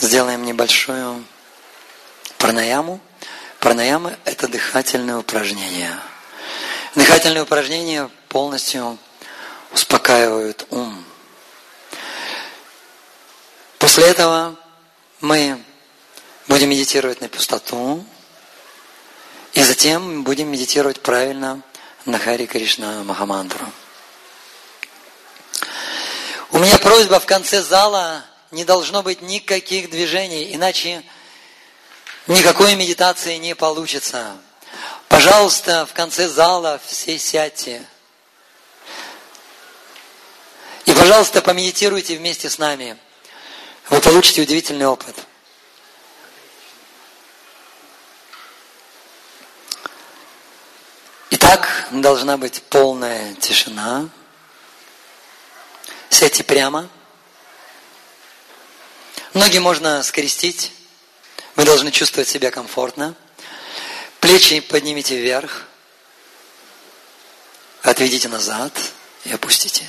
сделаем небольшую пранаяму. Пранаяма – это дыхательное упражнение. Дыхательные упражнения полностью успокаивают ум. После этого мы будем медитировать на пустоту, и затем будем медитировать правильно на Хари Кришна Махамантру. У меня просьба в конце зала не должно быть никаких движений, иначе никакой медитации не получится. Пожалуйста, в конце зала все сядьте. И, пожалуйста, помедитируйте вместе с нами. Вы получите удивительный опыт. Итак, должна быть полная тишина. Сядьте прямо. Ноги можно скрестить. Вы должны чувствовать себя комфортно. Плечи поднимите вверх. Отведите назад и опустите.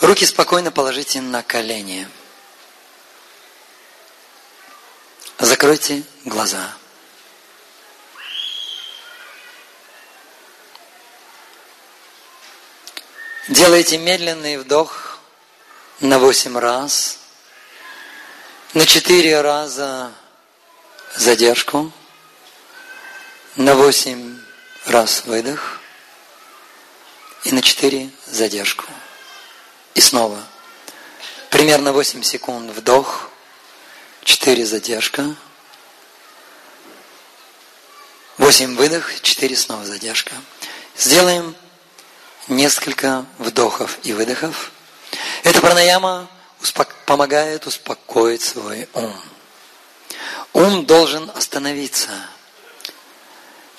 Руки спокойно положите на колени. Закройте глаза. Делайте медленный вдох на 8 раз, на 4 раза задержку, на 8 раз выдох и на 4 задержку. И снова примерно 8 секунд вдох, 4 задержка, 8 выдох, 4 снова задержка. Сделаем несколько вдохов и выдохов. Эта пранаяма успок... помогает успокоить свой ум. Ум должен остановиться.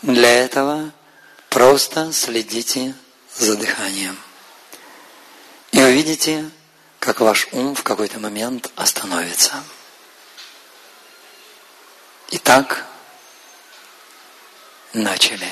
Для этого просто следите за дыханием. И увидите, как ваш ум в какой-то момент остановится. Итак, начали.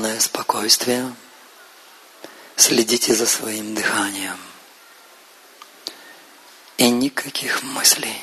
Полное спокойствие. Следите за своим дыханием. И никаких мыслей.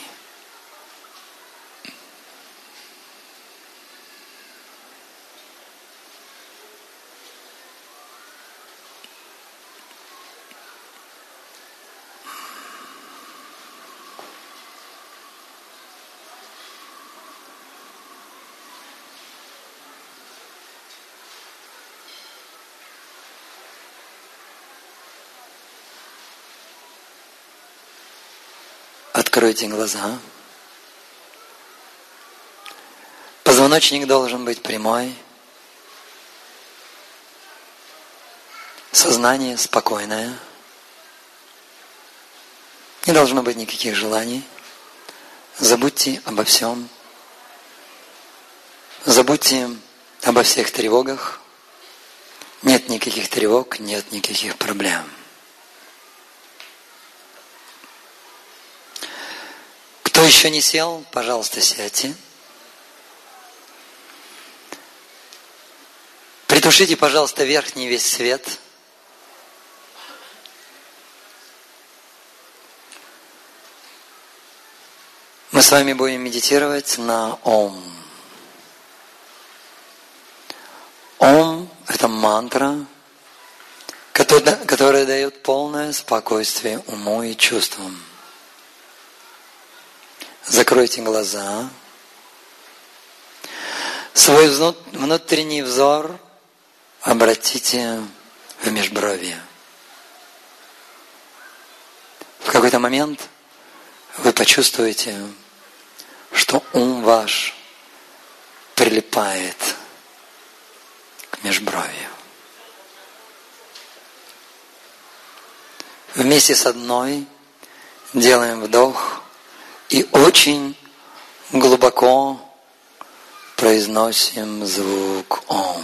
Откройте глаза. Позвоночник должен быть прямой. Сознание спокойное. Не должно быть никаких желаний. Забудьте обо всем. Забудьте обо всех тревогах. Нет никаких тревог, нет никаких проблем. Еще не сел, пожалуйста, сядьте. Притушите, пожалуйста, верхний весь свет. Мы с вами будем медитировать на Ом. Ом – это мантра, которая дает полное спокойствие уму и чувствам. Закройте глаза. Свой внутренний взор обратите в межбровье. какой-то момент вы почувствуете, что ум ваш прилипает к межбровью. Вместе с одной делаем вдох и очень глубоко произносим звук Ом.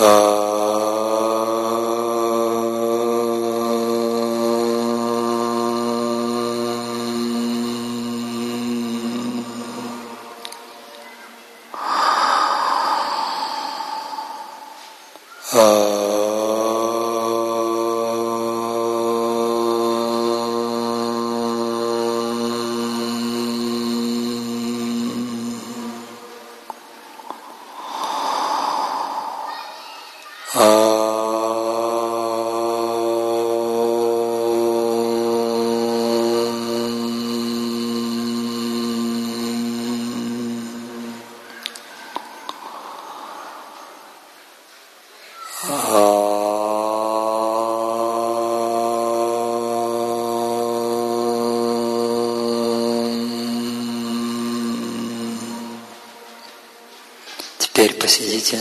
uh, посидите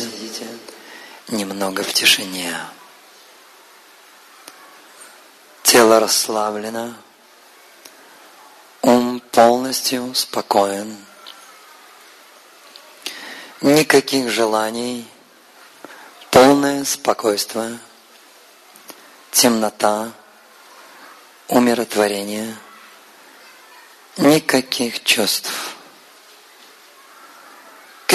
немного в тишине. Тело расслаблено, ум полностью спокоен, никаких желаний, полное спокойствие, темнота, умиротворение, никаких чувств.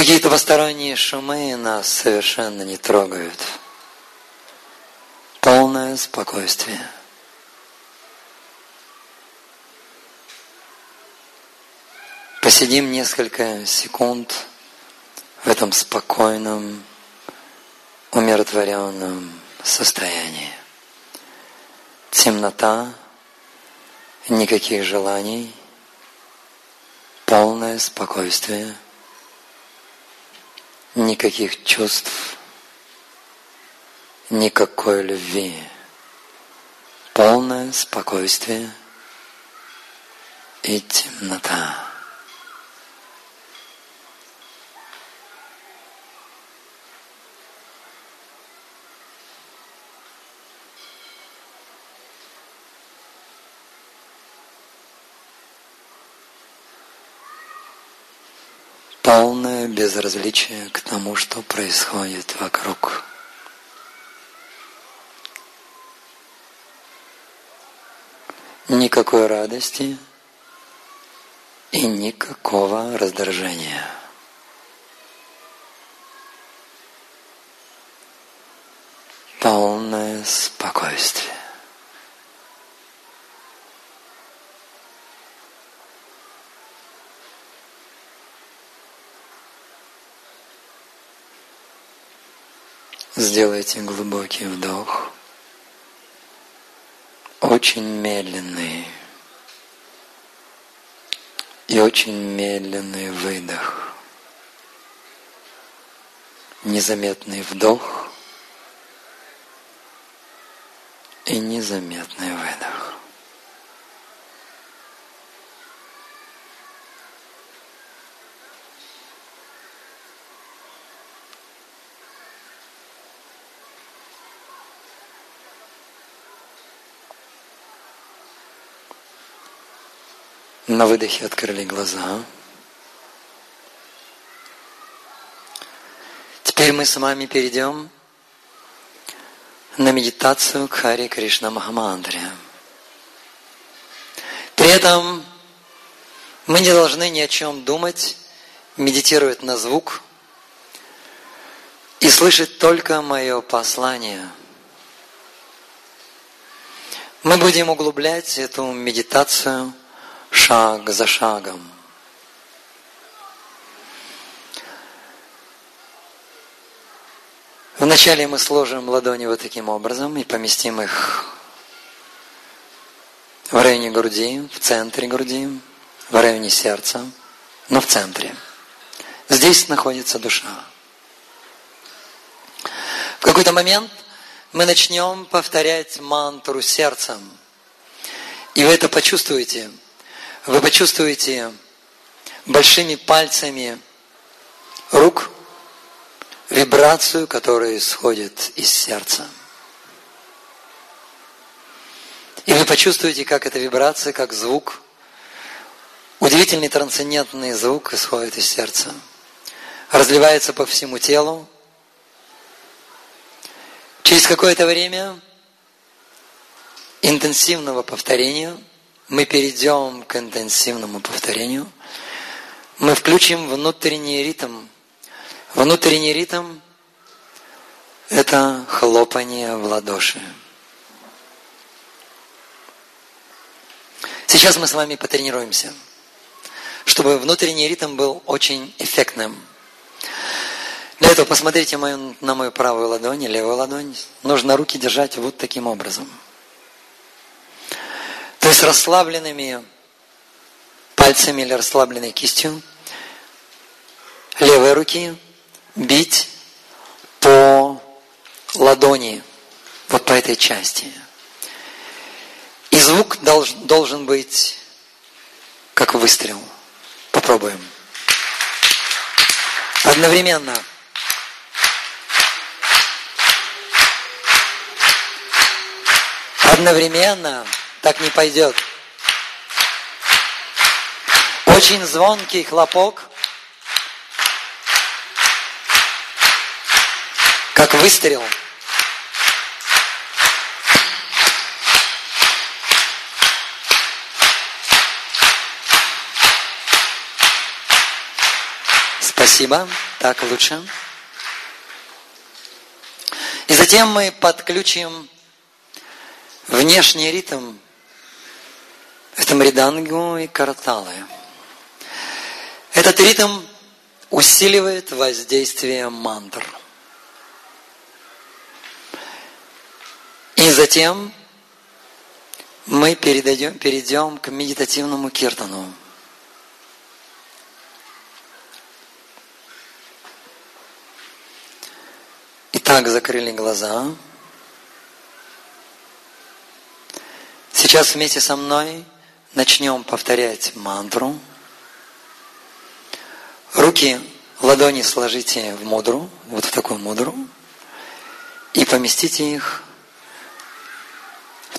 Какие-то посторонние шумы нас совершенно не трогают. Полное спокойствие. Посидим несколько секунд в этом спокойном, умиротворенном состоянии. Темнота, никаких желаний, полное спокойствие – никаких чувств, никакой любви, полное спокойствие и темнота. полное безразличие к тому, что происходит вокруг. Никакой радости и никакого раздражения. Полное спокойствие. Сделайте глубокий вдох, очень медленный. И очень медленный выдох. Незаметный вдох. И незаметный выдох. На выдохе открыли глаза. Теперь мы с вами перейдем на медитацию к Хари Кришна Махамандре. При этом мы не должны ни о чем думать, медитировать на звук и слышать только мое послание. Мы будем углублять эту медитацию шаг за шагом. Вначале мы сложим ладони вот таким образом и поместим их в районе груди, в центре груди, в районе сердца, но в центре. Здесь находится душа. В какой-то момент мы начнем повторять мантру сердцем. И вы это почувствуете. Вы почувствуете большими пальцами рук – вибрацию, которая исходит из сердца. И вы почувствуете, как эта вибрация, как звук, удивительный трансцендентный звук исходит из сердца, разливается по всему телу. Через какое-то время интенсивного повторения мы перейдем к интенсивному повторению. Мы включим внутренний ритм Внутренний ритм – это хлопание в ладоши. Сейчас мы с вами потренируемся, чтобы внутренний ритм был очень эффектным. Для этого посмотрите на мою правую ладонь и левую ладонь. Нужно руки держать вот таким образом. Есть расслабленными пальцами или расслабленной кистью левой руки – бить по ладони, вот по этой части. И звук долж, должен быть как выстрел. Попробуем. Одновременно. Одновременно так не пойдет. Очень звонкий хлопок – как выстрел. Спасибо. Так лучше. И затем мы подключим внешний ритм. Это мридангу и караталы. Этот ритм усиливает воздействие мантр. И затем мы перейдем, перейдем к медитативному киртану. Итак, закрыли глаза. Сейчас вместе со мной начнем повторять мантру. Руки, ладони сложите в мудру, вот в такую мудру, и поместите их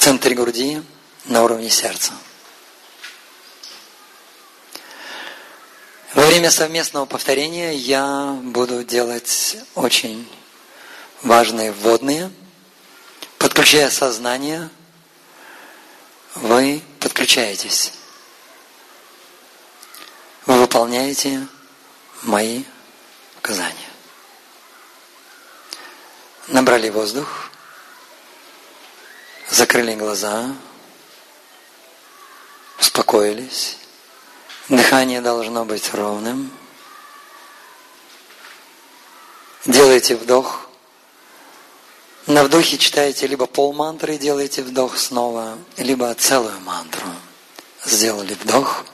центре груди, на уровне сердца. Во время совместного повторения я буду делать очень важные вводные. Подключая сознание, вы подключаетесь. Вы выполняете мои указания. Набрали воздух. Закрыли глаза, успокоились. Дыхание должно быть ровным. Делайте вдох. На вдохе читаете либо пол мантры, делаете вдох снова, либо целую мантру. Сделали вдох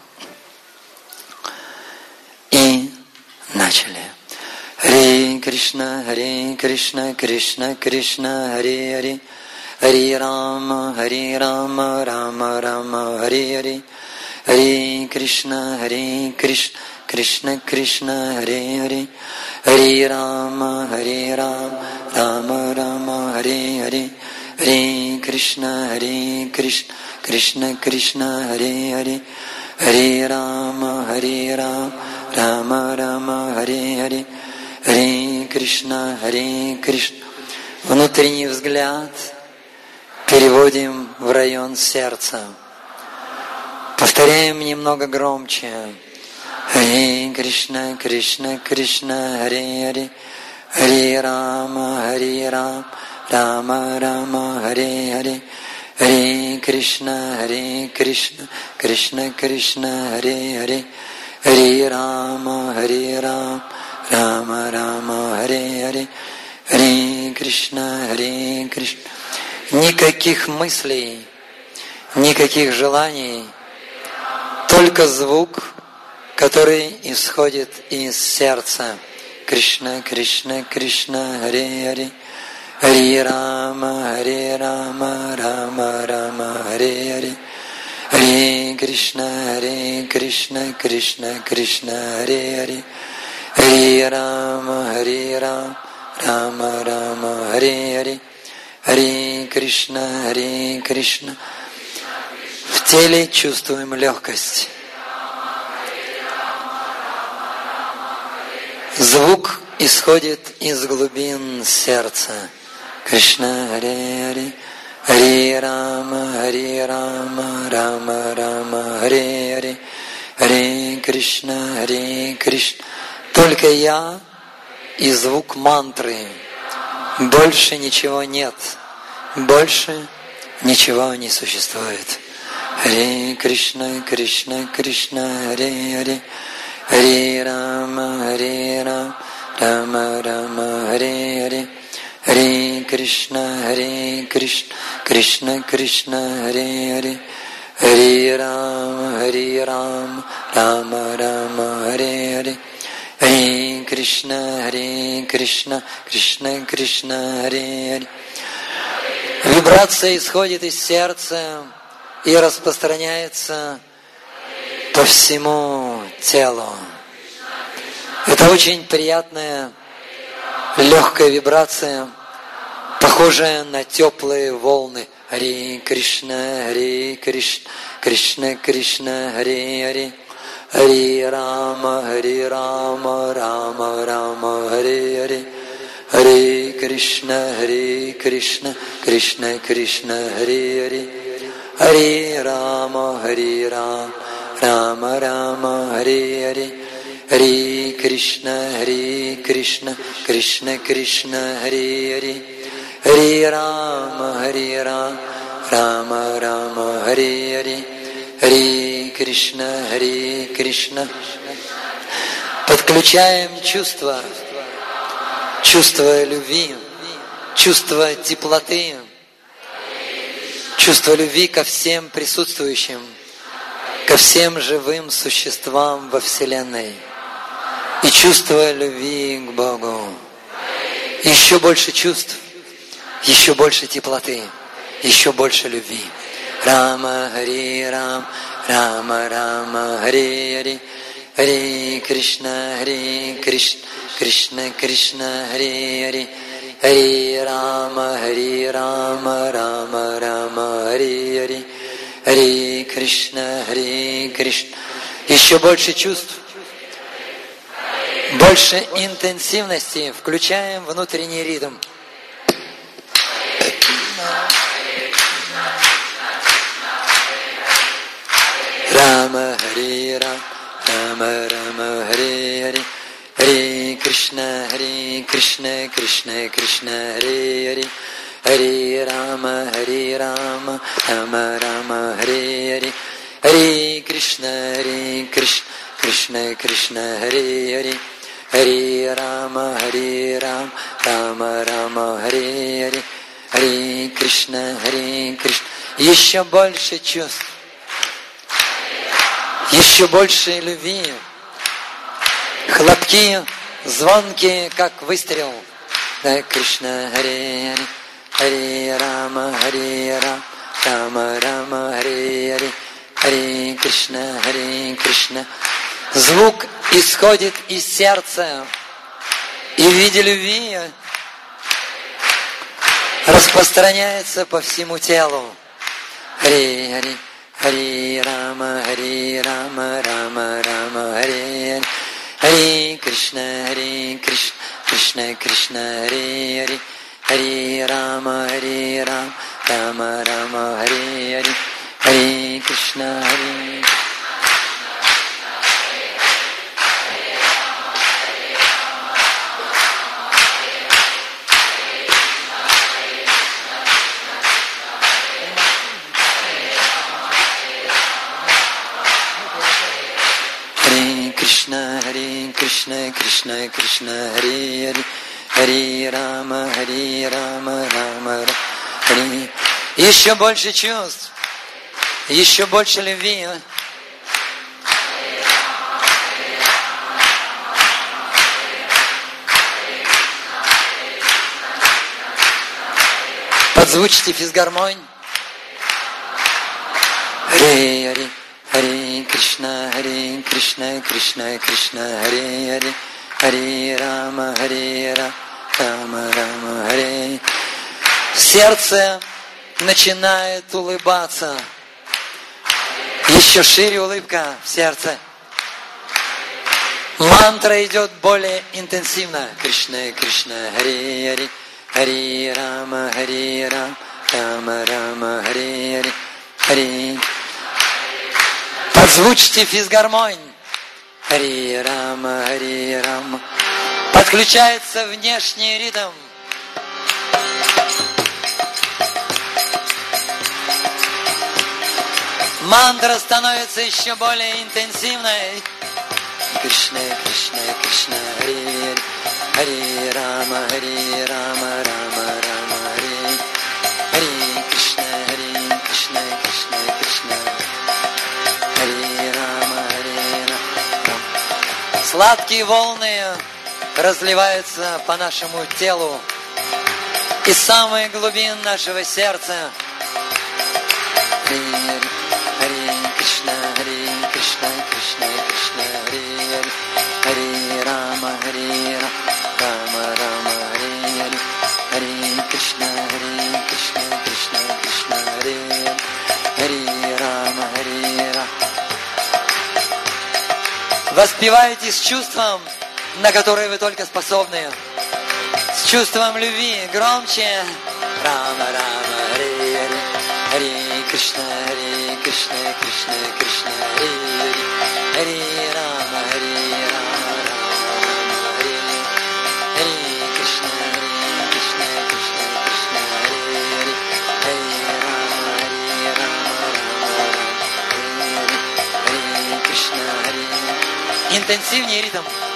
и начали. Харе Кришна, Харе Кришна, Кришна Кришна, Харе Харе. Hare Rama, Hare Rama, Rama Rama, Hare Hare, Hare Krishna, Hare Krishna, Krishna Krishna, Hare Hare, Hare Rama, Hare Rama, Rama Rama, Hare Hare, Hare Krishna, Hare Krishna, Krishna Krishna, Hare Hare, Hare Rama, Hare Rama, Rama Rama, Hare Hare, Хари Кришна, Хари Кришна. Внутренний взгляд переводим в район сердца. Повторяем немного громче. Хари Кришна, Кришна, Кришна, Хари Хари, Хари Рама, Хари Рам, Рама Рама, Хари Хари, Хари Кришна, Хари Кришна, Кришна Кришна, Хари Хари, Хари Рама, Хари Рам, Рама Рама, Хари Хари, Хари Кришна, Хари Кришна. Никаких мыслей, никаких желаний, только звук, который исходит из сердца. Кришна, Кришна, Кришна, Хари Хари, Хари Рама, Хари Рама, Рама Рама, Хари Хари. Харе Кришна, Харе Кришна, Кришна, Кришна, Харе Харе. Харе Рама, Харе Рам, Рама Рама, Харе Харе. Харе Кришна, Харе Кришна. В теле чувствуем легкость. Звук исходит из глубин сердца. Кришна, Харе Харе. Харе Рама, Харе Рама, Рама Рама, Харе Харе, Харе Кришна, Харе Кришна. Только я и звук мантры. Больше ничего нет. Больше ничего не существует. Харе Кришна, Кришна, Кришна, Харе Харе, Харе Рама, Харе Рама, Рама Рама, Харе Харе. Харе Кришна, Харе Кришна, Кришна Кришна, Харе Харе, Харе Рама, Харе Рама, Рама Рама, Харе Харе, Харе Кришна, Харе Кришна, Кришна Кришна, Харе Харе. Вибрация исходит из сердца и распространяется по всему телу. Это очень приятная легкая вибрация, похожая на теплые волны. Хари Кришна, Хари Кришна, Кришна Кришна, Хари Хари. Хари Рама, Хари Рама, Рама Рама, Хари Хари. Хари Кришна, Хари Кришна, Кришна Кришна, Хари Хари. Хари Рама, Хари Рама, Рама Рама, Хари Хари. Харе Кришна, Харе Кришна, Кришна Кришна, Харе Харе, Харе Рама, Харе Рама, Рама Рама, Харе Харе, Харе Кришна, Харе Кришна. Подключаем чувства, чувство любви, чувство теплоты, чувство любви ко всем присутствующим, ко всем живым существам во Вселенной – и чувство любви к Богу. Еще больше чувств, еще больше теплоты, еще больше любви. Рама Хари Рам, Рама Рама Хари Хари, Хари Кришна, Хари Кришна, Кришна Кришна, Хари Хари, Хари Рама, Хари Рама, Рама Рама, Хари Хари, Хари Кришна, Хари Кришна. Еще больше чувств, больше интенсивности, включаем внутренний ритм. Рама Хари Рам, Рама Рама Хари Хари, Хари Кришна, Хари Кришна, Кришна Кришна, Хари Хари, Хари Рама, Хари Рама, Рама Рама, Хари Хари, Хари Кришна, Хари Кришна, Кришна Кришна, Хари Хари, Хари Рама, Хари Рам, Рама Рама, Хари Хари, Хари Кришна, Хари Кришна. Еще больше чувств, еще больше любви. Хлопки, звонки, как выстрел. Кришна, Хари Хари, Хари Рама, Хари Рам, Рама Рама, Хари Хари, Хари Кришна, Хари Кришна. Звук исходит из сердца. И в виде любви распространяется по всему телу. Хари, Хари, Хари Рама, Хари Рама, Рама, Рама, Хари, Хари Кришна, Хари Кришна, Krishna Krishna Hare Hare Hare Rama Hare Rama Rama Rama Hare Hare Hare Krishna Hare Hare Krishna. Hare Krishna Krishna Krishna Hare Hare Rama Hare Rama Rama Рама Hare Еще больше чувств, еще больше любви. Подзвучите физгармонь. Харе Харе Харе Кришна Харе Кришна Кришна Кришна Харе Харе Харе Рама Харе Рама Рама Сердце начинает улыбаться. Еще шире улыбка в сердце. Мантра идет более интенсивно. Кришна, Кришна, Хари, Хари, Хари, Рама, Хари, Рам, Рама, Рама, Хари, Хари, Хари. Подзвучьте физгармонь. Хари, Рама, Хари, Рама. Подключается внешний ритм. Мантра становится еще более интенсивной. Кришна, Кришна, Кришна, Хари, Хари, Рама, Хари, Рама, Рама, Рама, Хари, Хари, Кришна, Хари, Кришна, Кришна, Кришна, Хари, Рама, Хари, Рама. Сладкие волны разливаются по нашему телу из самых глубин нашего сердца. Воспевайте с чувством, на которое вы только способны. С чувством любви громче. Рама, Рама, Хари Хари, Хари Кришна, Хари Кришна, Кришна, Кришна, Хари Хари, Хари Рама, Хари Рама, Рама, Хари Хари Кришна, Хари Кришна, Кришна, Кришна, Хари Хари, Хари Рама, Хари Рама, Рама, Хари, Хари Кришна, Хари. Интенсивнее ритм.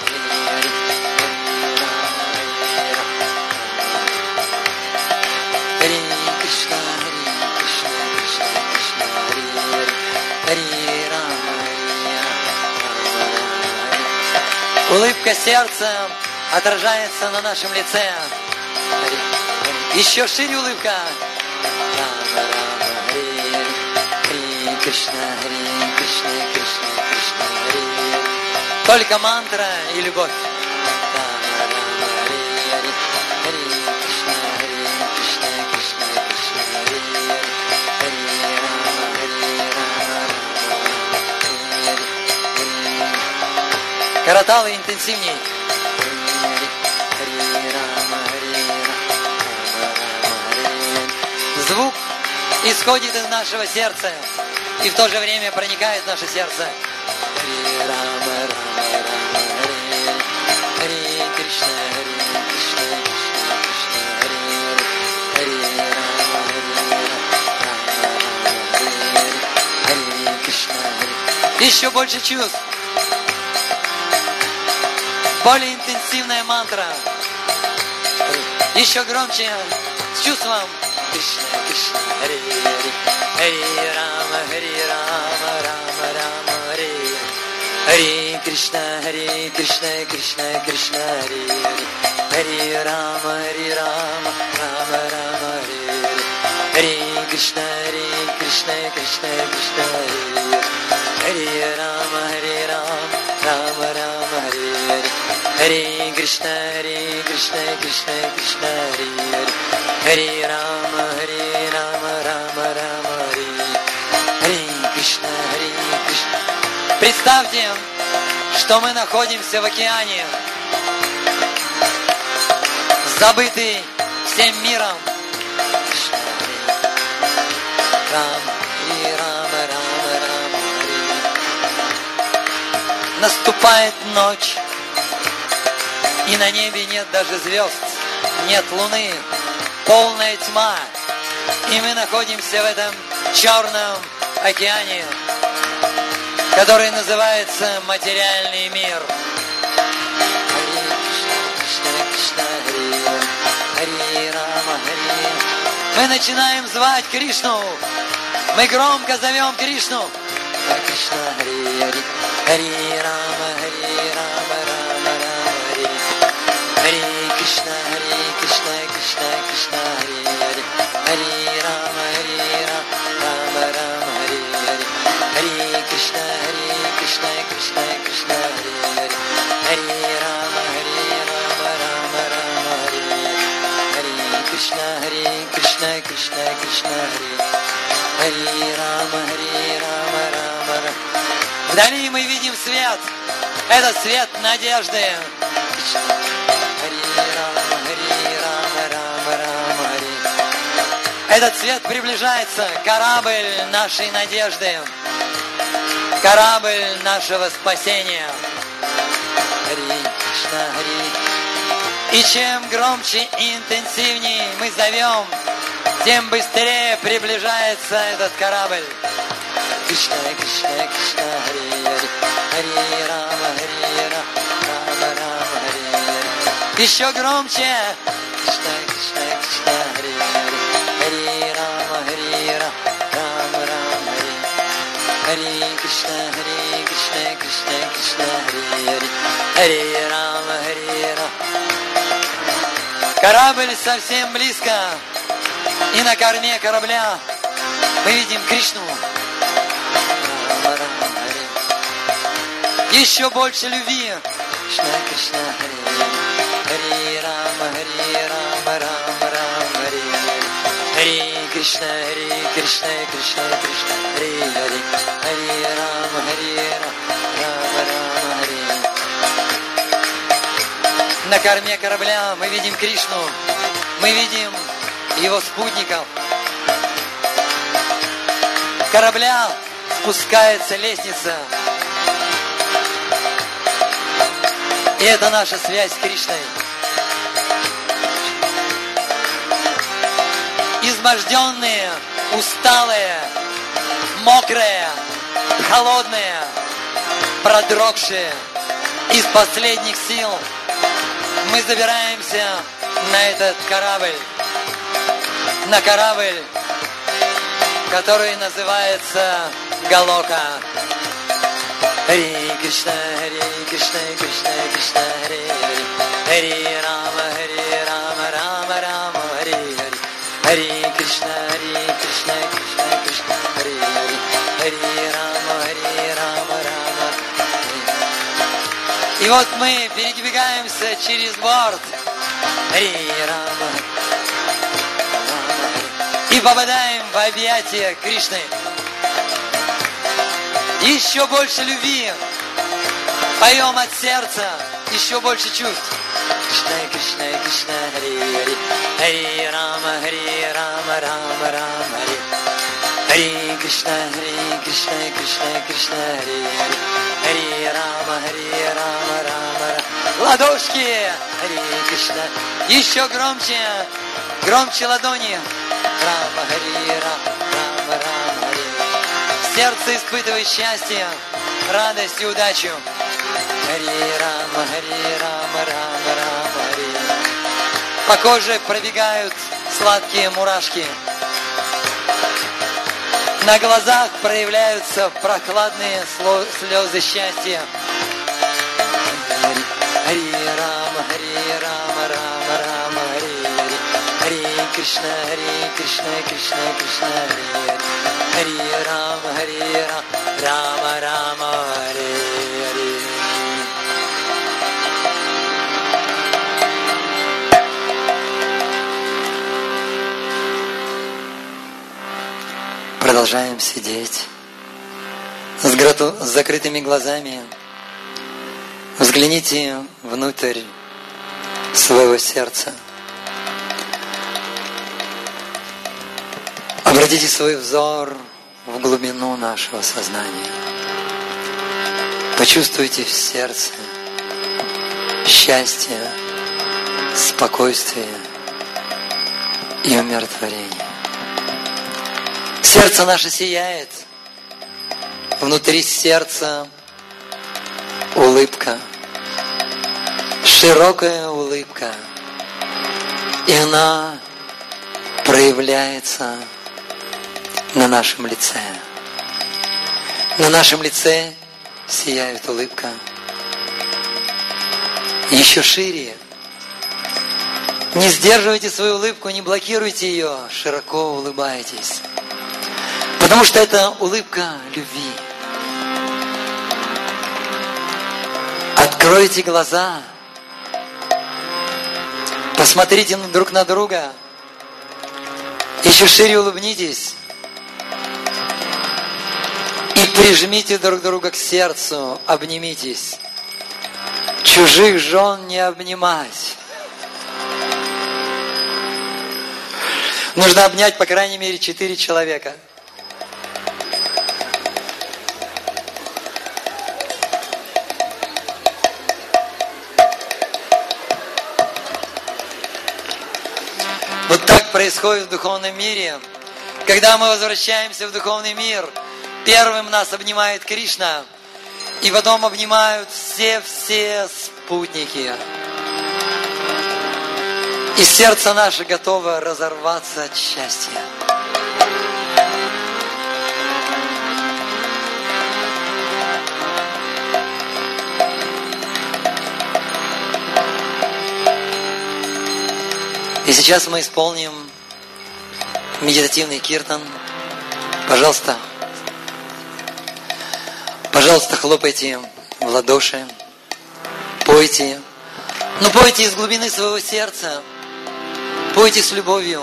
Улыбка сердца отражается на нашем лице. Еще шире улыбка. Кришна. Только мантра и любовь. Хари Хари. Звук исходит из нашего сердца и в то же время проникает в наше сердце. Еще больше чувств. Более интенсивная мантра. Еще громче, с чувством. Кришна, Кришна, Хари Хари, Хари Рама, Хари Рама, Рама, Рама, Хари Хари Кришна, Хари Кришна, Кришна, Кришна, Хари Хари, Хари Рама, Хари Рама, Рама, Рама, Хари Хари, Кришна, Хари Кришна, Кришна, Кришна, Хари, Хари Рама, Хари Рама, Рама, Рама, Хари Хари, Хари Кришна, Хари Кришна, Кришна, Кришна, Хари Хари, Хари Рама, Хари Рама, Рама, Рама, Хари Хари Кришна, Хари Кришна. Представьте, что мы находимся в океане. забытый всем миром. Кришна Хари. И на небе нет даже звезд, нет луны, полная тьма, и мы находимся в этом черном океане, который называется материальный мир. Мы начинаем звать Кришну. Мы громко зовем Кришну. Кришна, Хари, Хари, Рама, Хари Рама, Рама, Рама, Кришна, Кришна, Кришна, Хари. Хари Рама, Хари Рама, Рама. Вдали мы видим свет. Это свет надежды. Этот свет приближается. Корабль нашей надежды. Корабль нашего спасения. И чем громче и интенсивнее мы зовем, тем быстрее приближается этот корабль. Кришна, Кришна, Кришна, Хари, Хари, Рама, Хари Рама, Рама, Хари. Еще громче. Кришна, Кришна, Кришна, Хари, Хари, Рама, Хари Рама, Рама, Хари. Хари Кришна, Хари Кришна, Кришна, Кришна, Хари, Хари Рама, Хари Рама. Корабль совсем близко. И на корме корабля мы видим Кришну. Еще больше любви. Кришна, Кришна, Хари, Хари Рама, Хари Рама, Рама, Рама, Хари. Хари Кришна, Хари Кришна, Кришна, Кришна, Хари, Хари, Хари Рама, Хари Рама, Рама, Хари. На корме корабля мы видим Кришну, мы видим его спутников. Корабля спускается лестница. И это наша связь с Кришной. Изможденные, усталые, мокрые, холодные, продрогшие, из последних сил мы забираемся на этот корабль. На корабль, который называется Галока. Хари Кришна, Хари Кришна, Кришна, Кришна, Хари. Хари Рама, Хари Рама, Рама, Рама, Хари Хари. Хари Кришна, Хари Кришна, Кришна, Кришна, Хари Хари. Хари Рама, Хари Рама, Рама. И вот мы передвигаемся через борт. Хари Рама, Рама, Хари. И попадаем в объятия Кришны. Еще больше любви. Поем от сердца. Еще больше чувств. Кришна, Кришна, Кришна, Хари, Хари. Хари Рама, Хари Рама, Рама, Рама, Хари. Хари Кришна, Хари Кришна, Кришна, Кришна, Хари, Хари. Хари Рама, Хари Рама, Рама, Рама. Ладошки! Хари Кришна. Еще громче. Громче ладони. Рама, Хари Рама, Рама, Хари. Сердце испытывает счастье, радость и удачу. Хари Рама, Хари Рама, Рама, Рама, Хари. По коже пробегают сладкие мурашки. На глазах проявляются прохладные слезы счастья. Хари, Хари Хари Рама, Кришна, Хари Кришна, Кришна, Кришна, Хари, Хари. Хари Рама, Хари Рама, Рама, Рама, Хари, Хари. Продолжаем сидеть с, грото- с закрытыми глазами. Взгляните внутрь своего сердца. Обратите свой взор в глубину нашего сознания. Почувствуйте в сердце счастье, спокойствие и умиротворение. Сердце наше сияет, внутри сердца улыбка, широкая улыбка, и она проявляется на нашем лице. На нашем лице сияет улыбка. Еще шире. Не сдерживайте свою улыбку, не блокируйте ее, широко улыбайтесь. Потому что это улыбка любви. Откройте глаза. Посмотрите друг на друга. Еще шире улыбнитесь. Прижмите друг друга к сердцу, обнимитесь. Чужих жен не обнимать. Нужно обнять, по крайней мере, четыре человека. Вот так происходит в духовном мире. Когда мы возвращаемся в духовный мир, первым нас обнимает Кришна, и потом обнимают все-все спутники. И сердце наше готово разорваться от счастья. И сейчас мы исполним медитативный киртан. Пожалуйста, пожалуйста, хлопайте в ладоши, пойте. Но пойте из глубины своего сердца, пойте с любовью.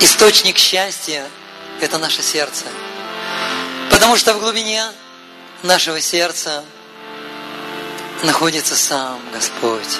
Источник счастья – это наше сердце. Потому что в глубине нашего сердца находится сам Господь.